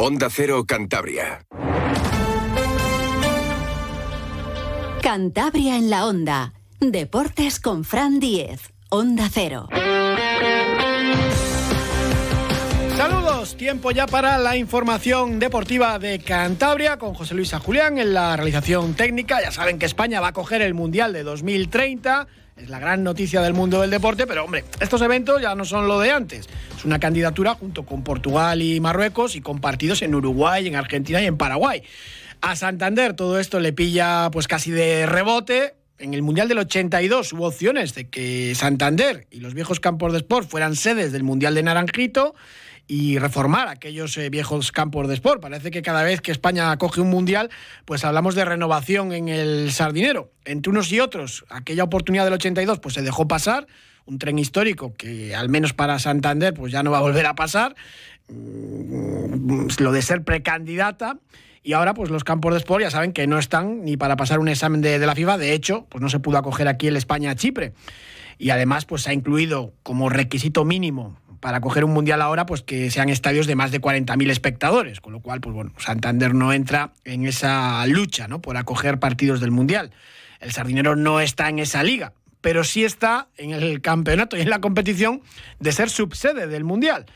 Onda Cero Cantabria. Cantabria en la Onda. Deportes con Fran Diez. Onda Cero. Saludos, tiempo ya para la información deportiva de Cantabria con José Luis Julián en la realización técnica. Ya saben que España va a coger el Mundial de 2030. Es la gran noticia del mundo del deporte, pero hombre, estos eventos ya no son lo de antes. Es una candidatura junto con Portugal y Marruecos y con partidos en Uruguay, en Argentina y en Paraguay. A Santander todo esto le pilla pues casi de rebote. En el Mundial del 82 hubo opciones de que Santander y los viejos campos de sport fueran sedes del Mundial de Naranjito y reformar aquellos eh, viejos campos de sport. Parece que cada vez que España coge un mundial, pues hablamos de renovación en el sardinero. Entre unos y otros, aquella oportunidad del 82 pues se dejó pasar, un tren histórico que al menos para Santander pues ya no va a volver a pasar, mm, lo de ser precandidata. Y ahora, pues los campos de sport ya saben que no están ni para pasar un examen de, de la FIFA. De hecho, pues no se pudo acoger aquí el España-Chipre. Y además, pues se ha incluido como requisito mínimo para coger un mundial ahora, pues que sean estadios de más de 40.000 espectadores, con lo cual, pues bueno, Santander no entra en esa lucha, ¿no? Por acoger partidos del mundial. El Sardinero no está en esa liga, pero sí está en el campeonato y en la competición de ser subsede del mundial.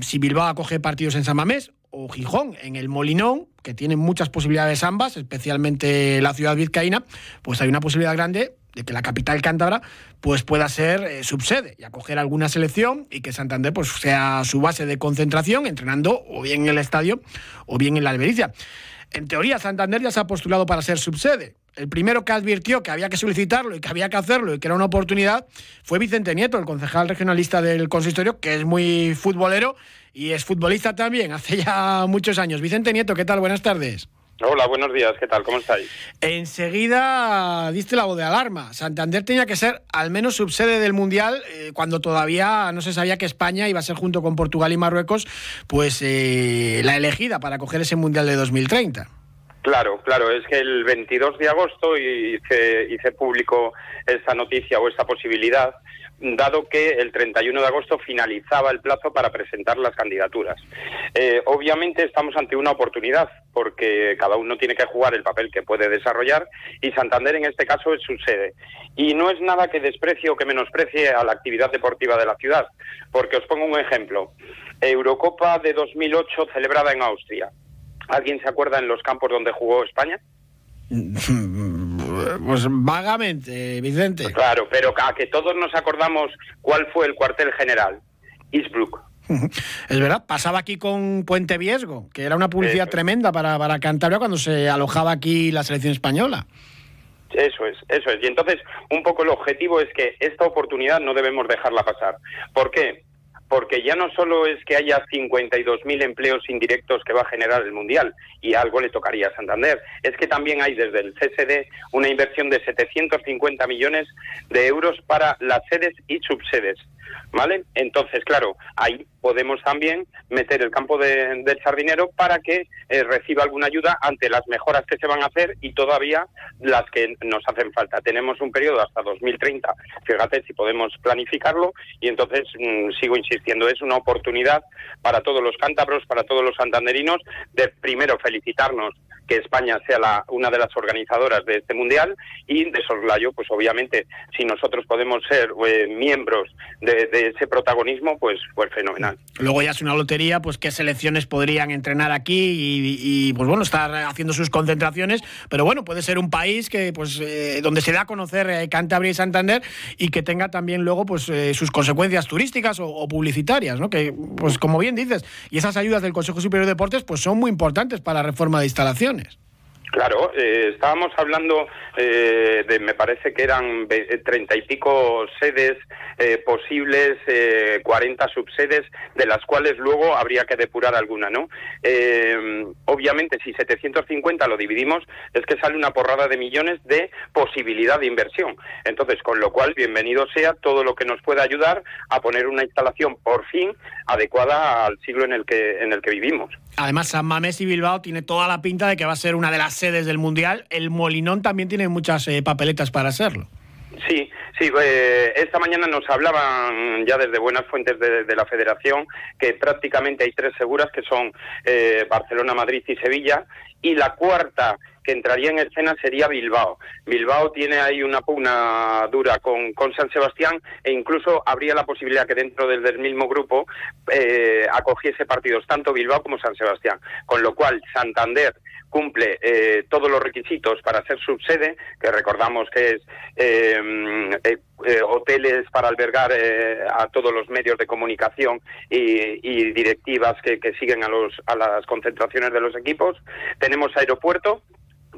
Si Bilbao acoge partidos en San Mamés o Gijón en el Molinón, que tienen muchas posibilidades ambas, especialmente la ciudad vizcaína, pues hay una posibilidad grande de que la capital cántabra pues pueda ser eh, subsede y acoger alguna selección y que Santander pues sea su base de concentración entrenando o bien en el estadio o bien en la Albericia. En teoría Santander ya se ha postulado para ser subsede. El primero que advirtió que había que solicitarlo y que había que hacerlo y que era una oportunidad fue Vicente Nieto, el concejal regionalista del consistorio, que es muy futbolero y es futbolista también hace ya muchos años. Vicente Nieto, ¿qué tal? Buenas tardes. Hola, buenos días, ¿qué tal? ¿Cómo estáis? Enseguida diste la voz de alarma. Santander tenía que ser al menos subsede del Mundial eh, cuando todavía no se sabía que España iba a ser junto con Portugal y Marruecos pues eh, la elegida para coger ese Mundial de 2030. Claro, claro, es que el 22 de agosto hice, hice público esta noticia o esta posibilidad dado que el 31 de agosto finalizaba el plazo para presentar las candidaturas. Eh, obviamente estamos ante una oportunidad, porque cada uno tiene que jugar el papel que puede desarrollar, y Santander en este caso es su sede. Y no es nada que desprecie o que menosprecie a la actividad deportiva de la ciudad, porque os pongo un ejemplo. Eurocopa de 2008 celebrada en Austria. ¿Alguien se acuerda en los campos donde jugó España? Pues vagamente, Vicente. Claro, pero a que todos nos acordamos cuál fue el cuartel general, Eastbrook. Es verdad, pasaba aquí con Puente Viesgo, que era una publicidad tremenda para, para Cantabria cuando se alojaba aquí la selección española. Eso es, eso es. Y entonces, un poco el objetivo es que esta oportunidad no debemos dejarla pasar. ¿Por qué? Porque ya no solo es que haya 52.000 empleos indirectos que va a generar el Mundial y algo le tocaría a Santander, es que también hay desde el CSD una inversión de 750 millones de euros para las sedes y subsedes. ¿Vale? Entonces, claro, ahí podemos también meter el campo del sardinero para que eh, reciba alguna ayuda ante las mejoras que se van a hacer y todavía las que nos hacen falta. Tenemos un periodo hasta 2030, fíjate si podemos planificarlo y entonces mm, sigo insistiendo, es una oportunidad para todos los cántabros, para todos los santanderinos de primero felicitarnos que España sea la, una de las organizadoras de este mundial y de soslayo, pues obviamente, si nosotros podemos ser eh, miembros de, ese protagonismo, pues, pues fenomenal. Luego ya es una lotería, pues qué selecciones podrían entrenar aquí y, pues bueno, estar haciendo sus concentraciones, pero bueno, puede ser un país que pues eh, donde se da a conocer eh, Cantabria y Santander y que tenga también luego pues sus consecuencias turísticas o, publicitarias, ¿no? Que pues como bien dices, y esas ayudas del Consejo Superior de Deportes pues son muy importantes para la reforma de instalaciones. Claro, eh, estábamos hablando eh, de, me parece que eran treinta y pico sedes eh, posibles, cuarenta subsedes, de las cuales luego habría que depurar alguna, ¿no? obviamente, si 750 lo dividimos, es que sale una porrada de millones de posibilidad de inversión. Entonces, con lo cual, bienvenido sea todo lo que nos pueda ayudar a poner una instalación, por fin, adecuada al siglo en el que, en el que vivimos. Además, San Mamés y Bilbao tiene toda la pinta de que va a ser una de las sedes del Mundial. El Molinón también tiene muchas eh, papeletas para hacerlo. Sí, Sí, eh, esta mañana nos hablaban ya desde buenas fuentes de, la Federación que prácticamente hay tres seguras que son eh, Barcelona, Madrid y Sevilla y la cuarta que entraría en escena sería Bilbao. Bilbao tiene ahí una pugna dura con, con San Sebastián e incluso habría la posibilidad que dentro del, del mismo grupo eh, acogiese partidos tanto Bilbao como San Sebastián. Con lo cual Santander cumple eh, todos los requisitos para ser subsede, que recordamos que es eh, eh, hoteles para albergar a todos los medios de comunicación y, directivas que, que, siguen a, los, a las concentraciones de los equipos. Tenemos aeropuerto,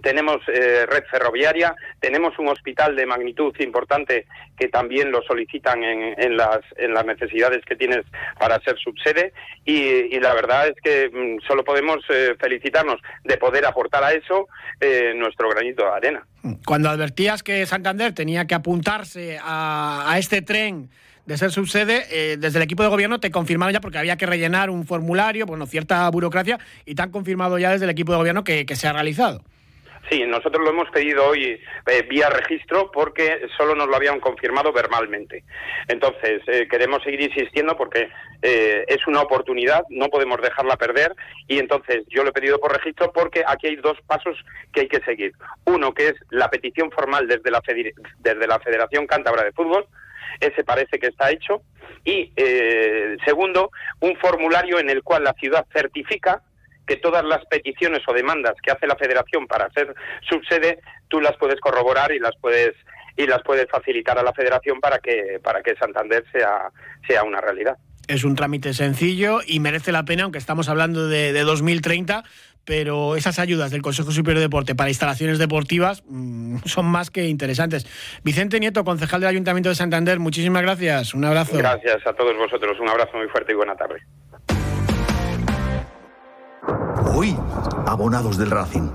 tenemos eh, red ferroviaria, tenemos un hospital de magnitud importante que también lo solicitan en, las, en las necesidades que tienes para ser subsede y, la verdad es que mm, solo podemos eh, felicitarnos de poder aportar a eso eh, nuestro granito de arena. Cuando advertías que Santander tenía que apuntarse a, a este tren de ser subsede, desde el equipo de gobierno te confirmaron ya porque había que rellenar un formulario, bueno, cierta burocracia, y te han confirmado ya desde el equipo de gobierno que se ha realizado. Sí, nosotros lo hemos pedido hoy eh, vía registro porque solo nos lo habían confirmado verbalmente. Entonces, eh, queremos seguir insistiendo porque eh, es una oportunidad, no podemos dejarla perder y entonces yo lo he pedido por registro porque aquí hay dos pasos que hay que seguir. Uno, que es la petición formal desde la, desde la Federación Cántabra de Fútbol, ese parece que está hecho, y segundo, un formulario en el cual la ciudad certifica que todas las peticiones o demandas que hace la Federación para ser subsede, tú las puedes corroborar y las puedes y las puedes facilitar a la Federación para que para que Santander sea sea una realidad. Es un trámite sencillo y merece la pena, aunque estamos hablando de, de 2030, pero esas ayudas del Consejo Superior de Deporte para instalaciones deportivas mm, son más que interesantes. Vicente Nieto, concejal del Ayuntamiento de Santander, muchísimas gracias. Un abrazo. Gracias a todos vosotros. Un abrazo muy fuerte y buena tarde. Hoy, abonados del Racing.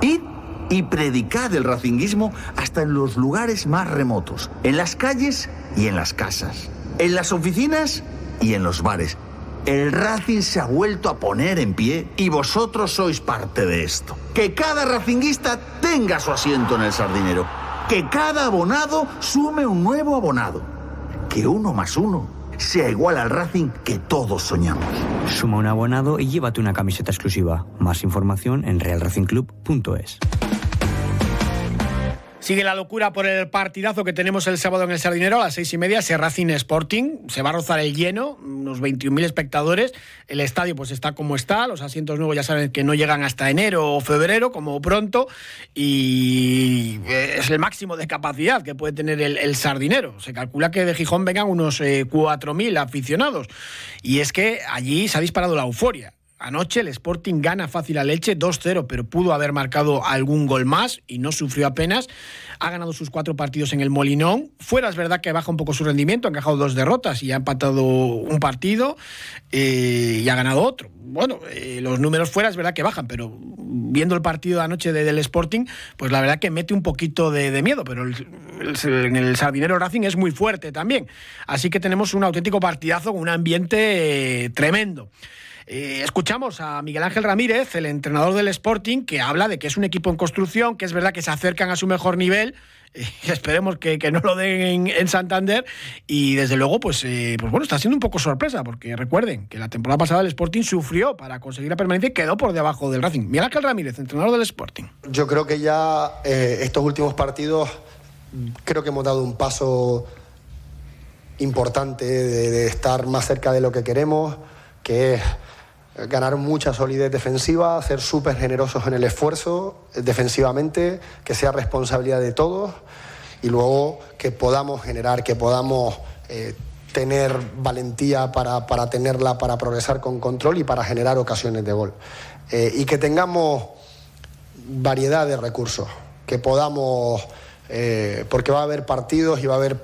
Id y predicad el racinguismo hasta en los lugares más remotos, en las calles y en las casas, en las oficinas y en los bares. El Racing se ha vuelto a poner en pie y vosotros sois parte de esto. Que cada racinguista tenga su asiento en el sardinero. Que cada abonado sume un nuevo abonado. Que uno más uno sea igual al Racing que todos soñamos. Suma un abonado y llévate una camiseta exclusiva. Más información en realracingclub.es. Sigue la locura por el partidazo que tenemos el sábado en el Sardinero a las seis y media, ese Racing Sporting. Se va a rozar el lleno, unos 21.000 espectadores. El estadio pues está como está, los asientos nuevos ya saben que no llegan hasta enero o febrero, como pronto, y es el máximo de capacidad que puede tener el, Sardinero. Se calcula que de Gijón vengan unos 4.000 eh, aficionados. Y es que allí se ha disparado la euforia. Anoche el Sporting gana fácil a Leche 2-0, pero pudo haber marcado algún gol más y no sufrió apenas. Ha ganado sus cuatro partidos en el Molinón. Fuera es verdad que baja un poco su rendimiento, ha encajado dos derrotas y ha empatado un partido eh, y ha ganado otro. Bueno, eh, los números fuera es verdad que bajan, pero viendo el partido de anoche del Sporting, pues la verdad que mete un poquito de, miedo, pero en el Sardinero Racing es muy fuerte también. Así que tenemos un auténtico partidazo con un ambiente eh, tremendo. Eh, escuchamos a Miguel Ángel Ramírez, el entrenador del Sporting, que habla de que es un equipo en construcción, que es verdad que se acercan a su mejor nivel. y esperemos que, no lo den en, Santander y desde luego pues, eh, pues bueno está siendo un poco sorpresa porque recuerden que la temporada pasada el Sporting sufrió para conseguir la permanencia y quedó por debajo del Racing. Miguel Ángel Ramírez, entrenador del Sporting. Yo creo que ya eh, estos últimos partidos creo que hemos dado un paso importante de estar más cerca de lo que queremos, que es ganar mucha solidez defensiva, ser súper generosos en el esfuerzo defensivamente, que sea responsabilidad de todos y luego que podamos generar, que podamos eh, tener valentía para, tenerla, para progresar con control y para generar ocasiones de gol. Eh, y que tengamos variedad de recursos, que podamos, eh, porque va a haber partidos y va a haber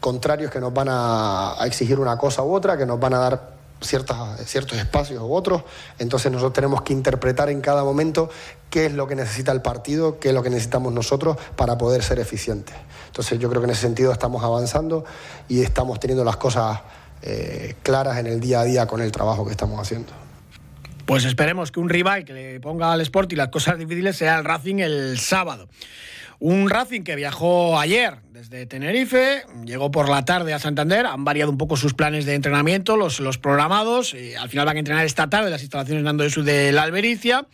contrarios que nos van a exigir una cosa u otra, que nos van a dar ciertos espacios u otros. Entonces nosotros tenemos que interpretar en cada momento qué es lo que necesita el partido, qué es lo que necesitamos nosotros para poder ser eficientes. Entonces yo creo que en ese sentido estamos avanzando y estamos teniendo las cosas eh, claras en el día a día con el trabajo que estamos haciendo. Pues esperemos que un rival que le ponga al Sport y las cosas difíciles sea el Racing el sábado. Un Racing que viajó ayer desde Tenerife, llegó por la tarde a Santander, han variado un poco sus planes de entrenamiento, los, los programados, y al final van a entrenar esta tarde las instalaciones Nando Jesús de la Albericia.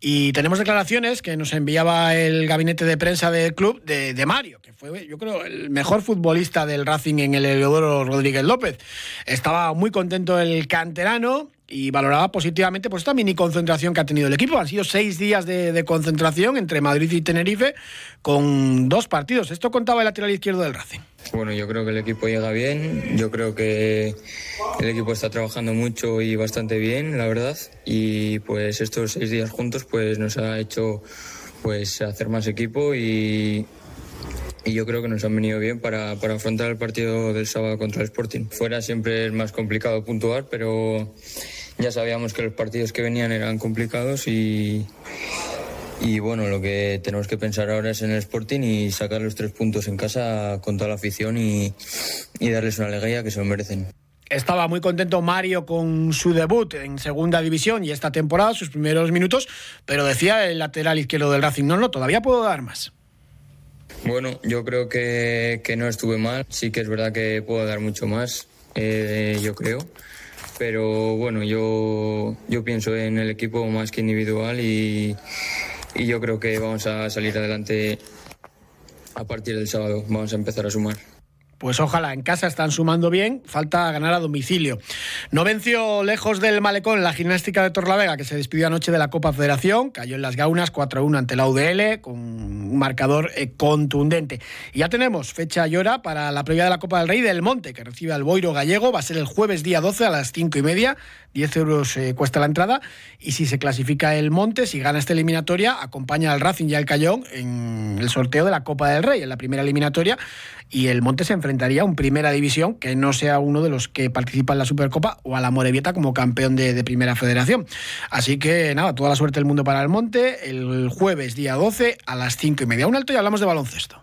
Y tenemos declaraciones que nos enviaba el gabinete de prensa del club de, Mario, que fue, yo creo, el mejor futbolista del Racing en el Eleodoro Rodríguez López. Estaba muy contento el canterano y valoraba positivamente pues esta mini concentración que ha tenido el equipo. Han sido seis días de, concentración entre Madrid y Tenerife con dos partidos. Esto contaba el lateral izquierdo del Racing. Bueno, yo creo que el equipo llega bien, yo creo que el equipo está trabajando mucho y bastante bien, la verdad, y pues estos seis días juntos pues nos ha hecho pues hacer más equipo y, y yo creo que nos han venido bien para, para, afrontar el partido del sábado contra el Sporting. Fuera siempre es más complicado puntuar, pero ya sabíamos que los partidos que venían eran complicados y, y bueno, lo que tenemos que pensar ahora es en el Sporting y sacar los tres puntos en casa con toda la afición y, y darles una alegría que se lo merecen. Estaba muy contento Mario con su debut en segunda división y esta temporada, sus primeros minutos, pero decía el lateral izquierdo del Racing, no, no, todavía puedo dar más. Bueno, yo creo que, que no estuve mal, sí que es verdad que puedo dar mucho más, eh, yo creo pero bueno, yo, yo pienso en el equipo más que individual y, y yo creo que vamos a salir adelante a partir del sábado, vamos a empezar a sumar. Pues ojalá, en casa están sumando bien, falta ganar a domicilio. No venció lejos del malecón la gimnástica de Torlavega, que se despidió anoche de la Copa Federación, cayó en las gaunas 4-1 ante la UDL, con un marcador eh, contundente. Y ya tenemos fecha y hora para la previa de la Copa del Rey del Monte, que recibe al Boiro Gallego, va a ser el jueves día 12 a las 5 y media, 10 euros eh, cuesta la entrada, y si se clasifica el Monte, si gana esta eliminatoria, acompaña al Racing y al Cayón en el sorteo de la Copa del Rey, en la primera eliminatoria, y el Monte se enfrentaría a un Primera División que no sea uno de los que participa en la Supercopa o a la Morevieta como campeón de, de, Primera Federación. Así que nada, toda la suerte del mundo para el Monte el jueves día 12 a las 5 y media. Un alto y hablamos de baloncesto.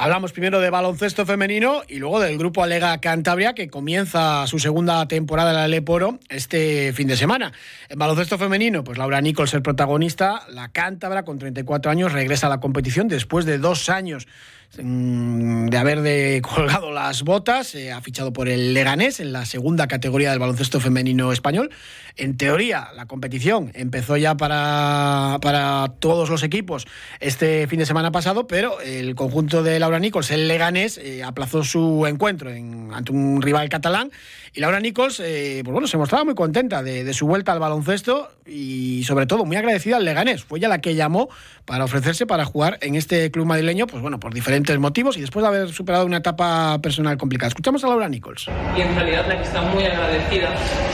Hablamos primero de baloncesto femenino y luego del grupo Alega Cantabria que comienza su segunda temporada en la Leporo este fin de semana. En baloncesto femenino, pues Laura Nichols el protagonista, la cántabra con 34 años regresa a la competición después de dos años de haber colgado las botas, eh, ha fichado por el Leganés en la segunda categoría del baloncesto femenino español. En teoría, la competición empezó ya para, para todos los equipos este fin de semana pasado, pero el conjunto de Laura Nichols, el Leganés, eh, aplazó su encuentro ante un rival catalán y Laura Nichols, eh, pues bueno, se mostraba muy contenta de, de, su vuelta al baloncesto y sobre todo muy agradecida al Leganés. Fue ella la que llamó para ofrecerse para jugar en este club madrileño, pues bueno, por diferentes motivos y después de haber superado una etapa personal complicada. Escuchamos a Laura Nichols. Y en realidad la que está muy agradecida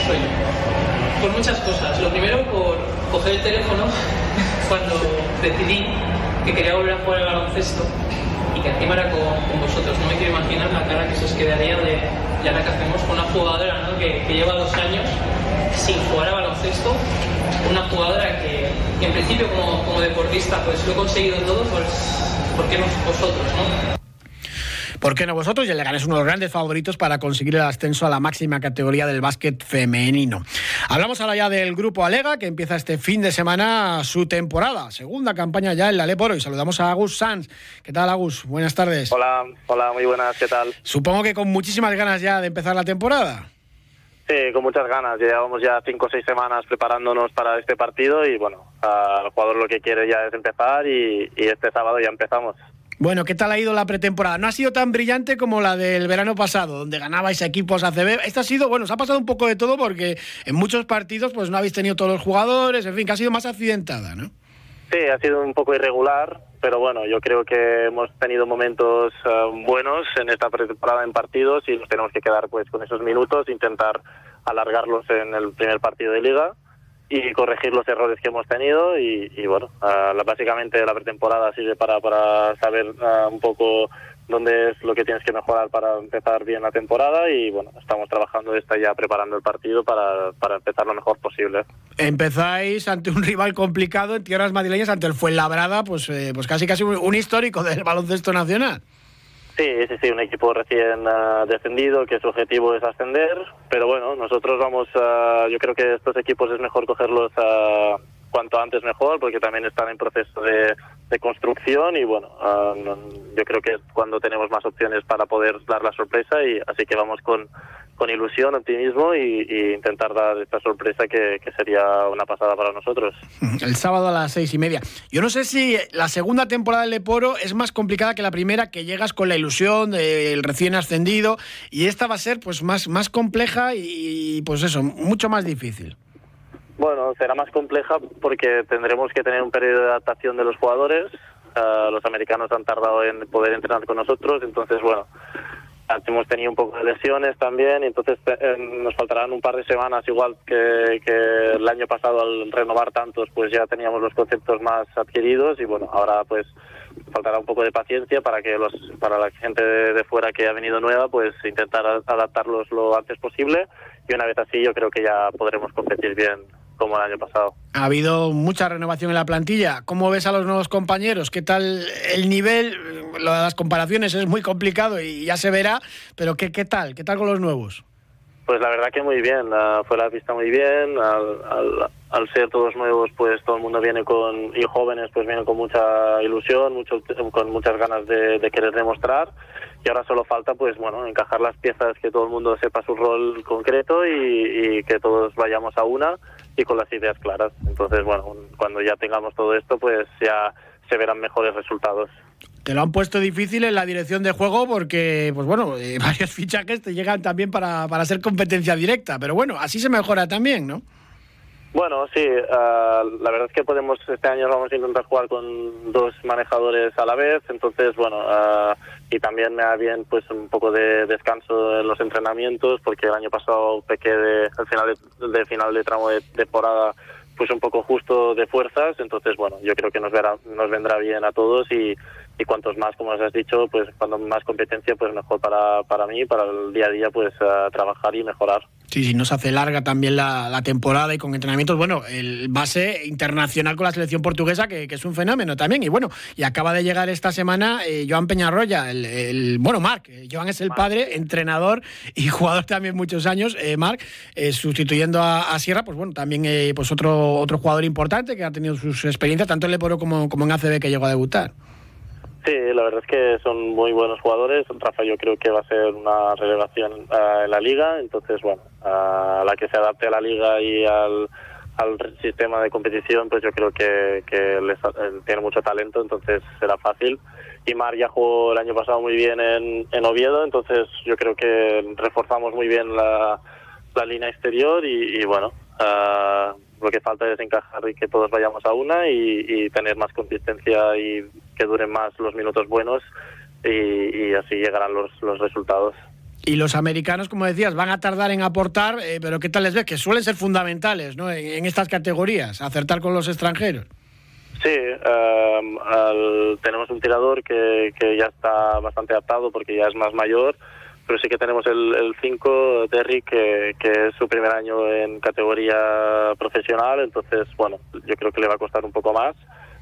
soy yo. Por muchas cosas. Lo primero por coger el teléfono cuando decidí que quería volver a jugar al baloncesto y que encima era con, con, vosotros. No me quiero imaginar la cara que se os quedaría de ya la que hacemos con una jugadora ¿no? que, que, lleva dos años sin jugar a baloncesto. Una jugadora que, que en principio como, como, deportista pues lo he conseguido todo, pues ¿por qué no vosotros? ¿no? ¿Por qué no vosotros? Y el Leganés es uno de los grandes favoritos para conseguir el ascenso a la máxima categoría del básquet femenino. Hablamos ahora ya del grupo Alega, que empieza este fin de semana su temporada. Segunda campaña ya en la Leporo. Y saludamos a Agus Sanz. ¿Qué tal, Agus? Buenas tardes. Hola, hola, muy buenas. ¿Qué tal? Supongo que con muchísimas ganas ya de empezar la temporada. Sí, con muchas ganas. Llevamos ya cinco o seis semanas preparándonos para este partido y bueno, el jugador lo que quiere ya es empezar y, y este sábado ya empezamos. Bueno, ¿qué tal ha ido la pretemporada? No ha sido tan brillante como la del verano pasado, donde ganabais equipos ACB. Esta ha sido, bueno, os ha pasado un poco de todo porque en muchos partidos pues no habéis tenido todos los jugadores, en fin, que ha sido más accidentada, ¿no? Sí, ha sido un poco irregular, pero bueno, yo creo que hemos tenido momentos uh, buenos en esta pretemporada en partidos y nos tenemos que quedar pues con esos minutos, intentar alargarlos en el primer partido de liga y corregir los errores que hemos tenido y, y bueno, uh, básicamente la pretemporada sirve para, para saber uh, un poco dónde es lo que tienes que mejorar para empezar bien la temporada y bueno, estamos trabajando esta ya preparando el partido para, para empezar lo mejor posible. Empezáis ante un rival complicado en tierras madrileñas, ante el Fuenlabrada, pues, eh, pues casi casi un histórico del baloncesto nacional. Sí, sí, sí, un equipo recién uh, descendido que su objetivo es ascender, pero bueno, nosotros vamos, uh, yo creo que estos equipos es mejor cogerlos uh, cuanto antes mejor porque también están en proceso de, construcción y bueno, yo creo que es cuando tenemos más opciones para poder dar la sorpresa y así que vamos con, con ilusión, optimismo y, intentar dar esta sorpresa que, que, sería una pasada para nosotros. El sábado a las seis y media. Yo no sé si la segunda temporada del Leporo es más complicada que la primera, que llegas con la ilusión del recién ascendido y esta va a ser pues más, más compleja y pues eso, mucho más difícil. Bueno, será más compleja porque tendremos que tener un periodo de adaptación de los jugadores. Uh, los americanos han tardado en poder entrenar con nosotros, entonces, bueno, hemos tenido un poco de lesiones también, y entonces eh, nos faltarán un par de semanas, igual que, que, el año pasado al renovar tantos, pues ya teníamos los conceptos más adquiridos y bueno, ahora pues faltará un poco de paciencia para que los para la gente de, de fuera que ha venido nueva, pues intentar adaptarlos lo antes posible y una vez así yo creo que ya podremos competir bien como el año pasado. Ha habido mucha renovación en la plantilla. ¿Cómo ves a los nuevos compañeros? ¿Qué tal el nivel? Lo de las comparaciones es muy complicado y ya se verá, pero ¿qué, qué tal? ¿Qué tal con los nuevos? Pues la verdad que muy bien, uh, fue la pista muy bien, al, al, al, ser todos nuevos pues todo el mundo viene con, y jóvenes pues vienen con mucha ilusión, mucho, con muchas ganas de, de querer demostrar y ahora solo falta pues bueno encajar las piezas que todo el mundo sepa su rol concreto y, y que todos vayamos a una y con las ideas claras. Entonces, bueno, cuando ya tengamos todo esto, pues ya se verán mejores resultados. Te lo han puesto difícil en la dirección de juego porque, pues bueno, eh, varios fichajes te llegan también para, para ser competencia directa, pero bueno, así se mejora también, ¿no? Bueno, sí, uh, la verdad es que podemos, este año vamos a intentar jugar con dos manejadores a la vez, entonces, bueno, uh, y también me da bien pues un poco de descanso en los entrenamientos, porque el año pasado pequé de, al final de, de final de tramo de temporada pues un poco justo de fuerzas, entonces bueno, yo creo que nos verá, nos vendrá bien a todos y, y cuantos más, como os has dicho, pues cuando más competencia, pues mejor para, para mí, para el día a día, pues uh, trabajar y mejorar. Sí, sí, nos hace larga también la, la, temporada y con entrenamientos, bueno, el base internacional con la selección portuguesa, que, que, es un fenómeno también. Y bueno, y acaba de llegar esta semana eh, Joan Peñarroya, el, el, bueno, Marc, Joan es el Marc. padre, entrenador y jugador también muchos años, eh, Marc, eh, sustituyendo a, a, Sierra, pues bueno, también eh, pues otro, otro jugador importante que ha tenido sus experiencias, tanto en Leporo como, como en ACB que llegó a debutar. Sí, la verdad es que son muy buenos jugadores. Rafa yo creo que va a ser una relevación uh, en la liga, entonces bueno, a la que se adapte a la liga y al, sistema de competición, pues yo creo que, les, eh, tiene mucho talento, entonces será fácil. Y Mar ya jugó el año pasado muy bien en, Oviedo, entonces yo creo que reforzamos muy bien la, línea exterior y, bueno, uh, lo que falta es encajar y que todos vayamos a una y tener más consistencia y que duren más los minutos buenos y, y así llegarán los, los, resultados. Y los americanos, como decías, van a tardar en aportar, eh, pero ¿qué tal les ves? Que suelen ser fundamentales ¿no? en, en estas categorías, acertar con los extranjeros. Sí, um, al, tenemos un tirador que, que ya está bastante adaptado porque ya es más mayor, pero sí que tenemos el 5, Derrick, que, que, es su primer año en categoría profesional, entonces, bueno, yo creo que le va a costar un poco más,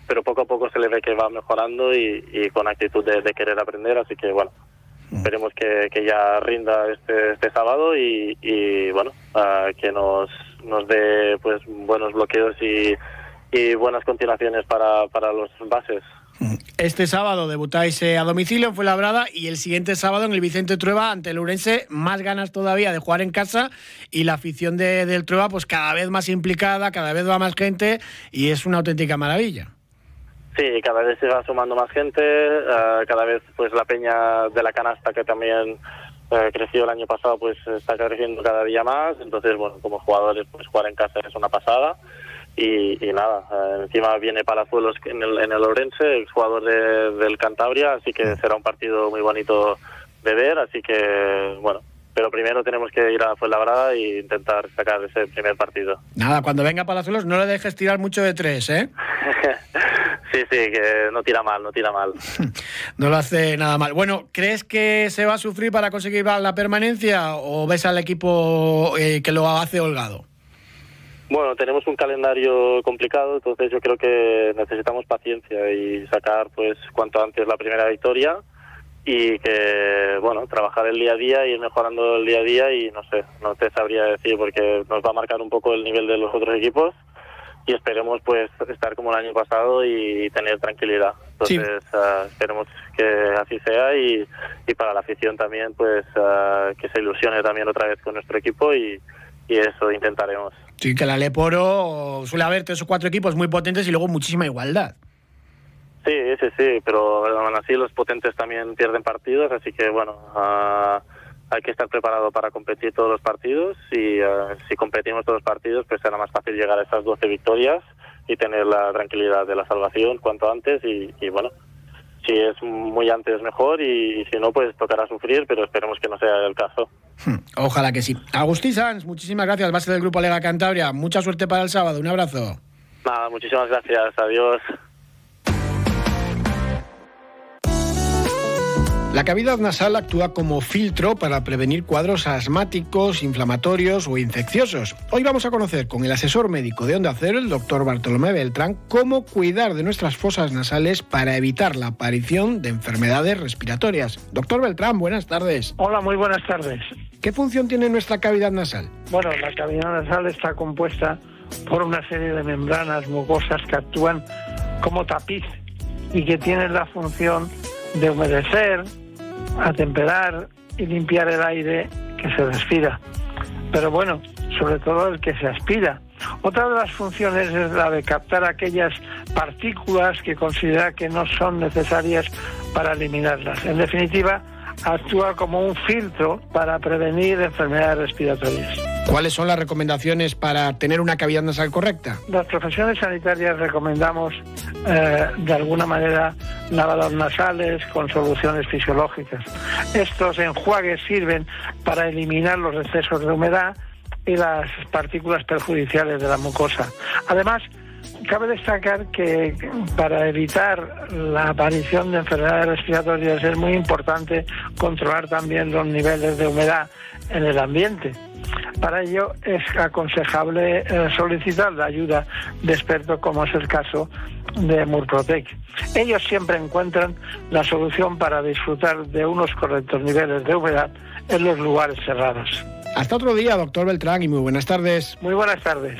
pero poco a poco se le ve que va mejorando y, y con actitud de, de, querer aprender, así que, bueno, esperemos que, que ya rinda este, este sábado y, y bueno, uh, que nos, nos dé pues buenos bloqueos y, y buenas continuaciones para, para los bases. Este sábado debutáis a domicilio en Fuenlabrada y el siguiente sábado en el Vicente Trueba ante el Urense, más ganas todavía de jugar en casa y la afición de, del Trueba pues cada vez más implicada, cada vez va más gente y es una auténtica maravilla. Sí, cada vez se va sumando más gente, uh, cada vez pues la peña de la canasta que también uh, creció el año pasado pues está creciendo cada día más, entonces bueno, como jugadores pues jugar en casa es una pasada. Y, y, nada, eh, encima viene Palazuelos en el, en el Orense, el jugador de, del Cantabria, así que será un partido muy bonito de ver, así que bueno, pero primero tenemos que ir a Fuenlabrada e intentar sacar ese primer partido. Nada, cuando venga Palazuelos no le dejes tirar mucho de tres, ¿eh? Sí, sí, que no tira mal, no tira mal. no lo hace nada mal. Bueno, ¿crees que se va a sufrir para conseguir la permanencia o ves al equipo eh, que lo hace holgado? Bueno, tenemos un calendario complicado, entonces yo creo que necesitamos paciencia y sacar pues cuanto antes la primera victoria y que, bueno, trabajar el día a día, y ir mejorando el día a día y no sé, no te sabría decir porque nos va a marcar un poco el nivel de los otros equipos y esperemos pues estar como el año pasado y tener tranquilidad. Entonces uh, esperemos que así sea y, y para la afición también pues uh, que se ilusione también otra vez con nuestro equipo y, y eso intentaremos. Sí, que la Leporo suele haber tres o cuatro equipos muy potentes y luego muchísima igualdad. Sí, sí, sí, pero aún así los potentes también pierden partidos, así que bueno, uh, hay que estar preparado para competir todos los partidos y uh, si competimos todos los partidos pues será más fácil llegar a esas 12 victorias y tener la tranquilidad de la salvación cuanto antes y, y bueno, si es muy antes mejor y, y, si no pues tocará sufrir, pero esperemos que no sea el caso. Hmm, ojalá que sí. Agustín Sanz, muchísimas gracias, base del Grupo Lega Cantabria. Mucha suerte para el sábado, un abrazo. Nada, muchísimas gracias, adiós. La cavidad nasal actúa como filtro para prevenir cuadros asmáticos, inflamatorios o infecciosos. Hoy vamos a conocer con el asesor médico de Onda Cero, el doctor Bartolomé Beltrán, cómo cuidar de nuestras fosas nasales para evitar la aparición de enfermedades respiratorias. Doctor Beltrán, buenas tardes. Hola, muy buenas tardes. ¿Qué función tiene nuestra cavidad nasal? Bueno, la cavidad nasal está compuesta por una serie de membranas mucosas que actúan como tapiz y que tienen la función de humedecer, atemperar y limpiar el aire que se respira. Pero bueno, sobre todo el que se aspira. Otra de las funciones es la de captar aquellas partículas que considera que no son necesarias para eliminarlas. En definitiva, actúa como un filtro para prevenir enfermedades respiratorias. ¿Cuáles son las recomendaciones para tener una cavidad nasal correcta? Las profesiones sanitarias recomendamos eh, de alguna manera lavados nasales con soluciones fisiológicas. Estos enjuagues sirven para eliminar los excesos de humedad y las partículas perjudiciales de la mucosa. Además, cabe destacar que para evitar la aparición de enfermedades respiratorias es muy importante controlar también los niveles de humedad en el ambiente. Para ello es aconsejable eh, solicitar la ayuda de expertos como es el caso de Murprotec. Ellos siempre encuentran la solución para disfrutar de unos correctos niveles de humedad en los lugares cerrados. Hasta otro día, doctor Beltrán, y muy buenas tardes. Muy buenas tardes.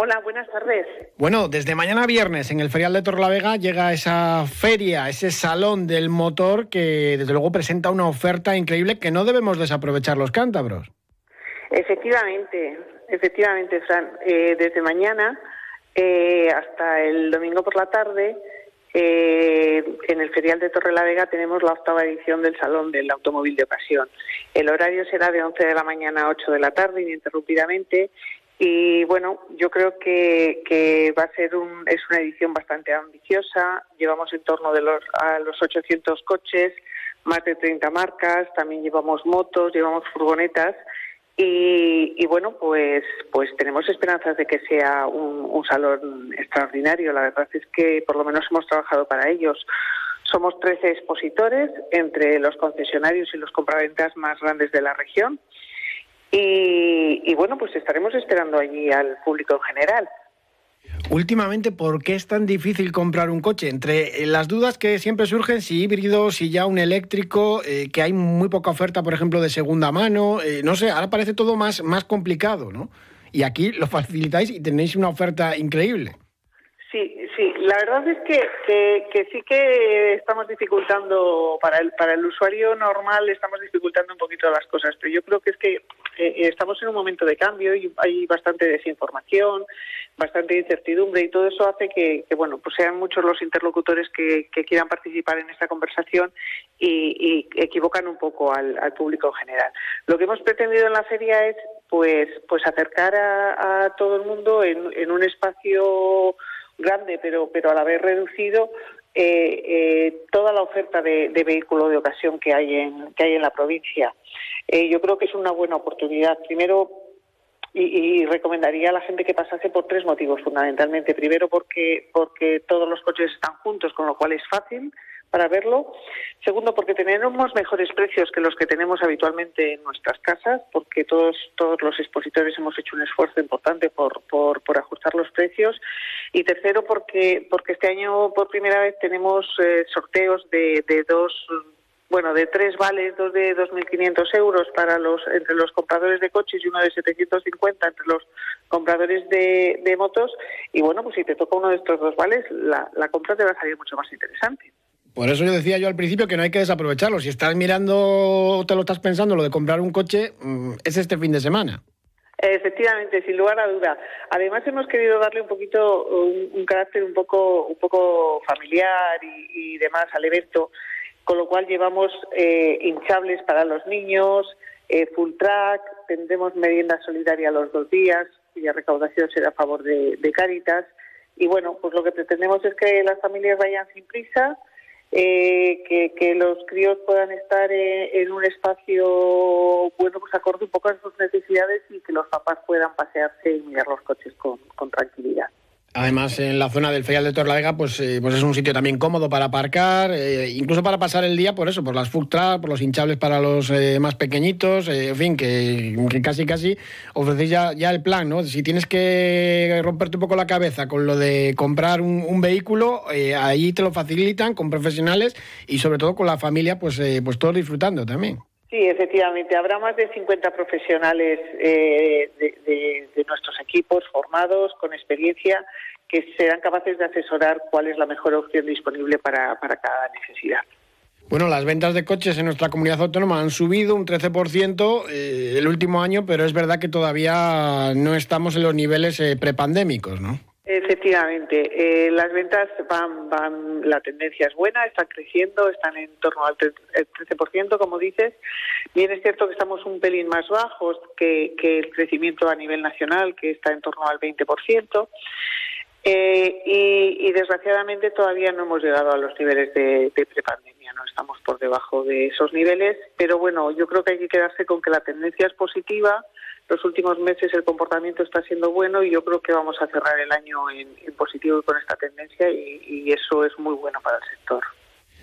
Hola, buenas tardes. Bueno, desde mañana viernes en el Ferial de Torrelavega llega esa feria, ese salón del motor que desde luego presenta una oferta increíble que no debemos desaprovechar los cántabros. Efectivamente, efectivamente, Fran. Eh, desde mañana eh, hasta el domingo por la tarde, eh, en el Ferial de Torrelavega tenemos la octava edición del Salón del Automóvil de Ocasión. El horario será de 11 de la mañana a 8 de la tarde, ininterrumpidamente, y bueno, yo creo que, que va a ser un, es una edición bastante ambiciosa. Llevamos en torno de los, a los 800 coches, más de 30 marcas, también llevamos motos, llevamos furgonetas. Y, bueno, pues, pues tenemos esperanzas de que sea un, un salón extraordinario. La verdad es que por lo menos hemos trabajado para ellos. Somos 13 expositores entre los concesionarios y los compraventas más grandes de la región. Y, bueno, pues estaremos esperando allí al público en general. Últimamente, ¿por qué es tan difícil comprar un coche? Entre las dudas que siempre surgen, si híbrido, si ya un eléctrico, eh, que hay muy poca oferta, por ejemplo, de segunda mano, eh, no sé, ahora parece todo más, más complicado, ¿no? Y aquí lo facilitáis y tenéis una oferta increíble. Sí, la verdad es que, que, sí que estamos dificultando, para el, para el usuario normal estamos dificultando un poquito las cosas, pero yo creo que es que eh, estamos en un momento de cambio y hay bastante desinformación, bastante incertidumbre y todo eso hace que, bueno, pues sean muchos los interlocutores que, quieran participar en esta conversación y, equivocan un poco al, público en general. Lo que hemos pretendido en la feria es pues, pues acercar a, todo el mundo en un espacio grande, pero, pero a la reducido, eh, eh, toda la oferta de, de, vehículo de ocasión que hay en, que hay en la provincia. Eh, yo creo que es una buena oportunidad. Primero, y, recomendaría a la gente que pasase por tres motivos fundamentalmente. Primero, porque, porque todos los coches están juntos, con lo cual es fácil para verlo. Segundo, porque tenemos mejores precios que los que tenemos habitualmente en nuestras casas, porque todos, todos los expositores hemos hecho un esfuerzo importante por, por, por ajustar los precios. Y tercero, porque, porque este año por primera vez tenemos eh, sorteos de, de dos bueno, de tres vales, dos de 2.500 euros para los entre los compradores de coches y uno de 750 entre los compradores de, de motos. Y bueno, pues si te toca uno de estos dos vales, la, la compra te va a salir mucho más interesante. Por eso yo decía yo al principio que no hay que desaprovecharlo. Si estás mirando te lo estás pensando lo de comprar un coche, mm, es este fin de semana. Efectivamente, sin lugar a duda. Además hemos querido darle un poquito un, carácter un poco un poco familiar y, demás al evento, con lo cual llevamos eh, hinchables para los niños, eh, full track, tendremos merienda solidaria los dos días, cuya recaudación será a favor de, de Cáritas. Y bueno, pues lo que pretendemos es que las familias vayan sin prisa, eh, que, los críos puedan estar eh, en un espacio bueno pues acorde un poco a sus necesidades y que los papás puedan pasearse y mirar los coches con tranquilidad. Además, en la zona del Ferial de Torlavega, pues, eh, pues es un sitio también cómodo para aparcar, eh, incluso para pasar el día, por eso, por las food por los hinchables para los eh, más pequeñitos, en fin, que, casi casi ofrecéis ya, ya, el plan, ¿no? Si tienes que romperte un poco la cabeza con lo de comprar un, vehículo, ahí te lo facilitan con profesionales y sobre todo con la familia, pues, pues todos disfrutando también. Sí, efectivamente. Habrá más de 50 profesionales de, de, nuestros equipos formados, con experiencia, que serán capaces de asesorar cuál es la mejor opción disponible para, para cada necesidad. Bueno, las ventas de coches en nuestra comunidad autónoma han subido un 13% eh, el último año, pero es verdad que todavía no estamos en los niveles eh, prepandémicos, ¿no? Efectivamente, eh, las ventas van, van, la tendencia es buena, están creciendo, están en torno al 13%, como dices. Bien es cierto que estamos un pelín más bajos que, el crecimiento a nivel nacional, que está en torno al 20%. Eh, y, desgraciadamente todavía no hemos llegado a los niveles de, de prepandemia, no estamos por debajo de esos niveles, pero bueno, yo creo que hay que quedarse con que la tendencia es positiva, los últimos meses el comportamiento está siendo bueno y yo creo que vamos a cerrar el año en, positivo con esta tendencia y eso es muy bueno para el sector.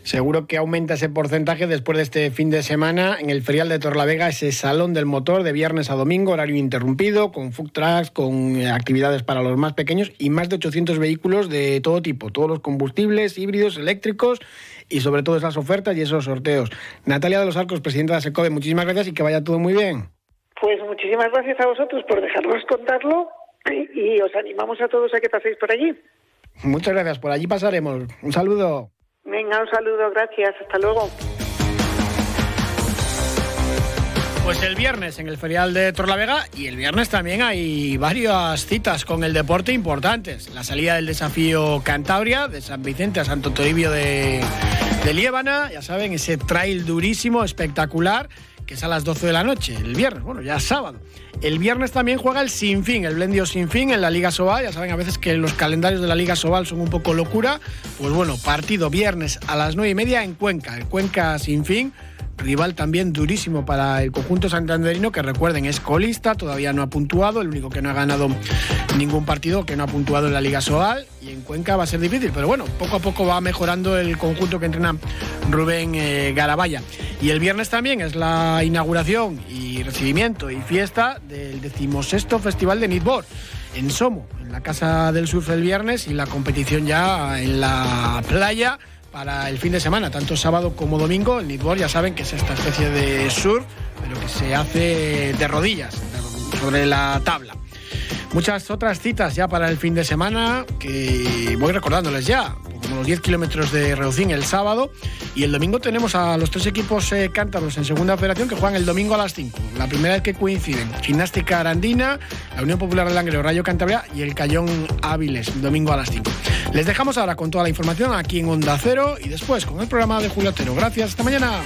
Seguro que aumenta ese porcentaje después de este fin de semana en el ferial de Torlavega, ese salón del motor de viernes a domingo, horario interrumpido, con food trucks, con eh, actividades para los más pequeños y más de 800 vehículos de todo tipo, todos los combustibles, híbridos, eléctricos y sobre todo esas ofertas y esos sorteos. Natalia de los Arcos, presidenta de SECODE, muchísimas gracias y que vaya todo muy bien. Pues muchísimas gracias a vosotros por dejarnos contarlo y os animamos a todos a que paséis por allí. Muchas gracias, por allí pasaremos. Un saludo. Venga, un saludo, gracias, hasta luego. Pues el viernes en el ferial de Torlavega y el viernes también hay varias citas con el deporte importantes. La salida del desafío Cantabria de San Vicente a Santo Toribio de, de Liébana, ya saben, ese trail durísimo, espectacular que es a las 12 de la noche, el viernes, bueno, ya es sábado. El viernes también juega el Sinfín, el Blendio Sinfín en la Liga Sobal. Ya saben a veces que los calendarios de la Liga Sobal son un poco locura. Pues bueno, partido viernes a las 9 y media en Cuenca, el Cuenca Sinfín rival también durísimo para el conjunto santanderino, que recuerden es colista, todavía no ha puntuado, el único que no ha ganado ningún partido, que no ha puntuado en la Liga Soal, y en Cuenca va a ser difícil, pero bueno, poco a poco va mejorando el conjunto que entrena Rubén eh, Garabaya. Y el viernes también es la inauguración y recibimiento y fiesta del decimosexto Festival de Nitboard en Somo, en la Casa del Surf el viernes y la competición ya en la playa para el fin de semana, tanto sábado como domingo. El Nitboard ya saben que es esta especie de surf, pero que se hace de rodillas, sobre la tabla. Muchas otras citas ya para el fin de semana que voy recordándoles ya, como los 10 kilómetros de Reucín el sábado y el domingo tenemos a los tres equipos eh, cántabros en segunda operación que juegan el domingo a las 5. La primera vez que coinciden, Gimnástica Arandina, la Unión Popular del Langreo, Rayo Cantabria y el Cayón Áviles, domingo a las 5. Les dejamos ahora con toda la información aquí en Onda Cero y después con el programa de Julio Otero. Gracias, hasta mañana.